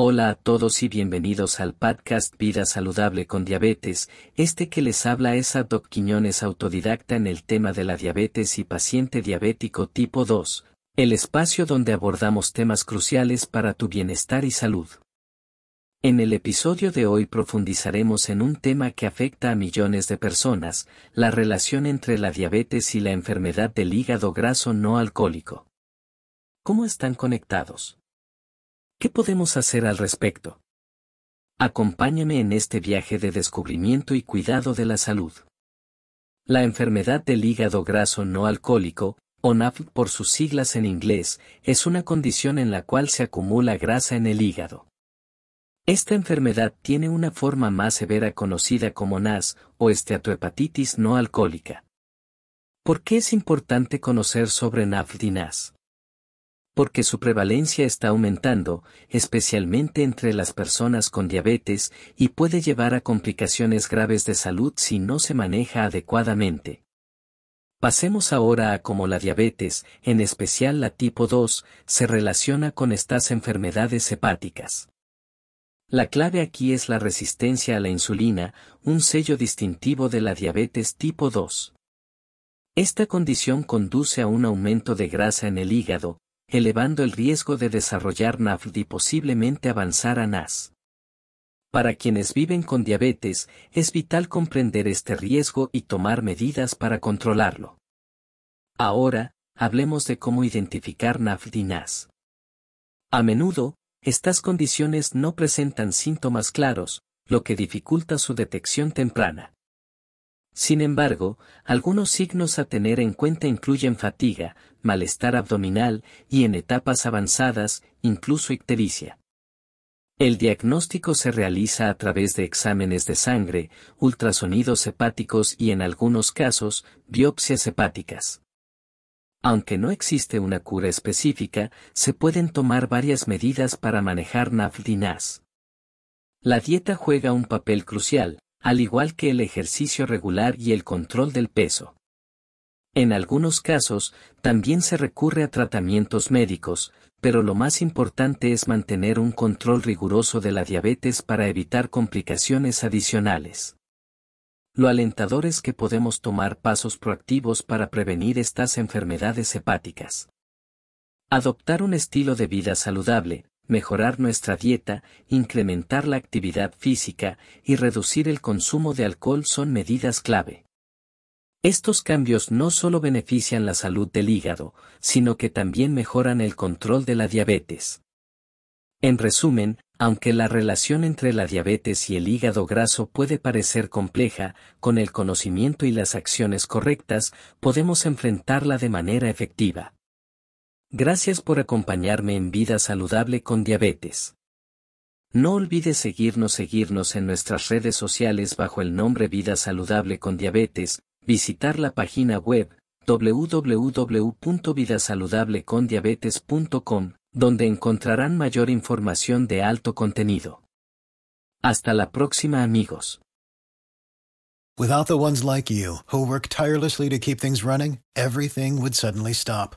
Hola a todos y bienvenidos al podcast Vida Saludable con Diabetes. Este que les habla es Doc Quiñones, autodidacta en el tema de la diabetes y paciente diabético tipo 2, el espacio donde abordamos temas cruciales para tu bienestar y salud. En el episodio de hoy profundizaremos en un tema que afecta a millones de personas, la relación entre la diabetes y la enfermedad del hígado graso no alcohólico. ¿Cómo están conectados? ¿Qué podemos hacer al respecto? Acompáñame en este viaje de descubrimiento y cuidado de la salud. La enfermedad del hígado graso no alcohólico, o NAF por sus siglas en inglés, es una condición en la cual se acumula grasa en el hígado. Esta enfermedad tiene una forma más severa conocida como NAS o esteatohepatitis no alcohólica. ¿Por qué es importante conocer sobre NAFD y NAS? Porque su prevalencia está aumentando, especialmente entre las personas con diabetes, y puede llevar a complicaciones graves de salud si no se maneja adecuadamente. Pasemos ahora a cómo la diabetes, en especial la tipo 2, se relaciona con estas enfermedades hepáticas. La clave aquí es la resistencia a la insulina, un sello distintivo de la diabetes tipo 2. Esta condición conduce a un aumento de grasa en el hígado, elevando el riesgo de desarrollar NAFD y posiblemente avanzar a NAS. Para quienes viven con diabetes, es vital comprender este riesgo y tomar medidas para controlarlo. Ahora, hablemos de cómo identificar NAFD y NAS. A menudo, estas condiciones no presentan síntomas claros, lo que dificulta su detección temprana. Sin embargo, algunos signos a tener en cuenta incluyen fatiga, malestar abdominal y en etapas avanzadas, incluso ictericia. El diagnóstico se realiza a través de exámenes de sangre, ultrasonidos hepáticos y en algunos casos, biopsias hepáticas. Aunque no existe una cura específica, se pueden tomar varias medidas para manejar NAFLD La dieta juega un papel crucial, al igual que el ejercicio regular y el control del peso. En algunos casos, también se recurre a tratamientos médicos, pero lo más importante es mantener un control riguroso de la diabetes para evitar complicaciones adicionales. Lo alentador es que podemos tomar pasos proactivos para prevenir estas enfermedades hepáticas. Adoptar un estilo de vida saludable, mejorar nuestra dieta, incrementar la actividad física y reducir el consumo de alcohol son medidas clave. Estos cambios no solo benefician la salud del hígado, sino que también mejoran el control de la diabetes. En resumen, aunque la relación entre la diabetes y el hígado graso puede parecer compleja, con el conocimiento y las acciones correctas, podemos enfrentarla de manera efectiva. Gracias por acompañarme en Vida Saludable con Diabetes. No olvides seguirnos seguirnos en nuestras redes sociales bajo el nombre Vida Saludable con Diabetes, visitar la página web www.vidasaludablecondiabetes.com donde encontrarán mayor información de alto contenido. Hasta la próxima amigos. Without the ones like you, who work tirelessly to keep things running, everything would suddenly stop.